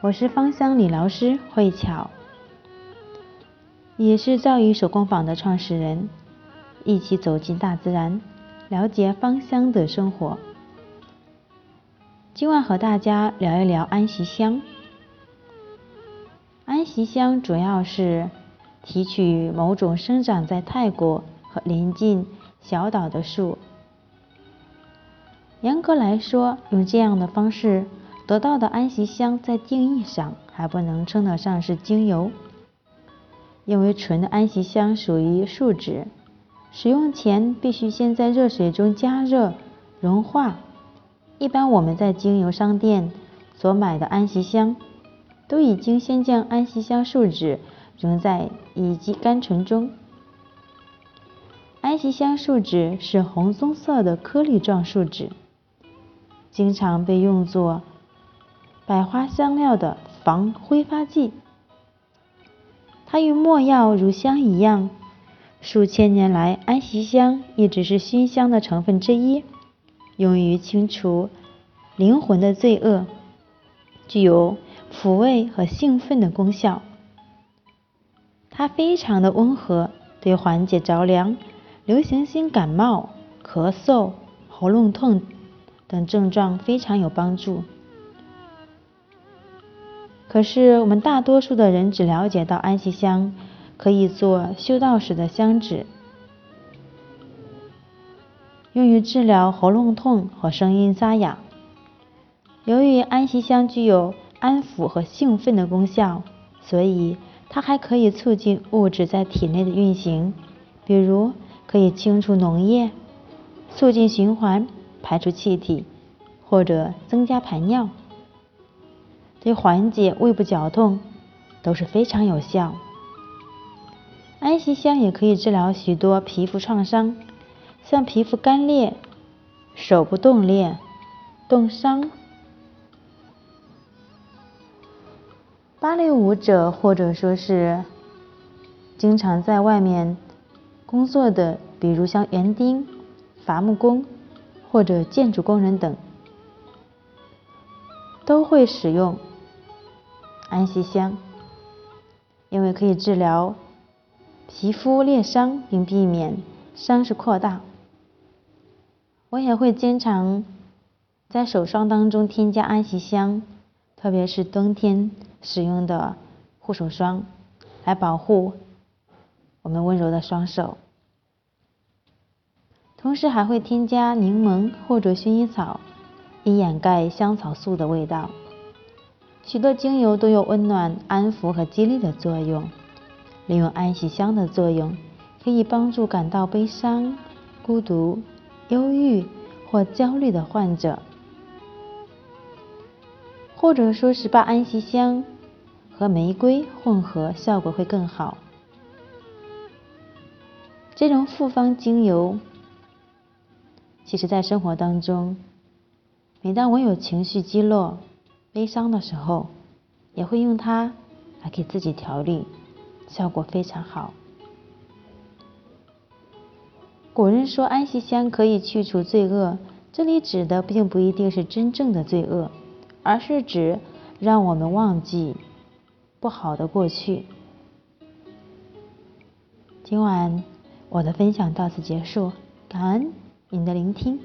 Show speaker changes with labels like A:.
A: 我是芳香理疗师慧巧，也是造诣手工坊的创始人。一起走进大自然，了解芳香的生活。今晚和大家聊一聊安息香。安息香主要是提取某种生长在泰国和邻近小岛的树。严格来说，用这样的方式。得到的安息香在定义上还不能称得上是精油，因为纯的安息香属于树脂，使用前必须先在热水中加热融化。一般我们在精油商店所买的安息香，都已经先将安息香树脂溶在乙基甘醇中。安息香树脂是红棕色的颗粒状树脂，经常被用作。百花香料的防挥发剂，它与墨药、乳香一样，数千年来，安息香一直是熏香的成分之一，用于清除灵魂的罪恶，具有抚慰和兴奋的功效。它非常的温和，对缓解着凉、流行性感冒、咳嗽、喉咙痛等症状非常有帮助。可是，我们大多数的人只了解到安息香可以做修道时的香脂，用于治疗喉咙痛和声音沙哑。由于安息香具有安抚和兴奋的功效，所以它还可以促进物质在体内的运行，比如可以清除脓液、促进循环、排出气体，或者增加排尿。对缓解胃部绞痛都是非常有效。安息香也可以治疗许多皮肤创伤，像皮肤干裂、手部冻裂、冻伤。芭蕾舞者或者说是经常在外面工作的，比如像园丁、伐木工或者建筑工人等，都会使用。安息香，因为可以治疗皮肤裂伤，并避免伤势扩大。我也会经常在手霜当中添加安息香，特别是冬天使用的护手霜，来保护我们温柔的双手。同时还会添加柠檬或者薰衣草，以掩盖香草素的味道。许多精油都有温暖、安抚和激励的作用。利用安息香的作用，可以帮助感到悲伤、孤独、忧郁或焦虑的患者，或者说是把安息香和玫瑰混合，效果会更好。这种复方精油，其实在生活当中，每当我有情绪低落。悲伤的时候，也会用它来给自己调理，效果非常好。古人说安息香可以去除罪恶，这里指的并不一定是真正的罪恶，而是指让我们忘记不好的过去。今晚我的分享到此结束，感恩您的聆听。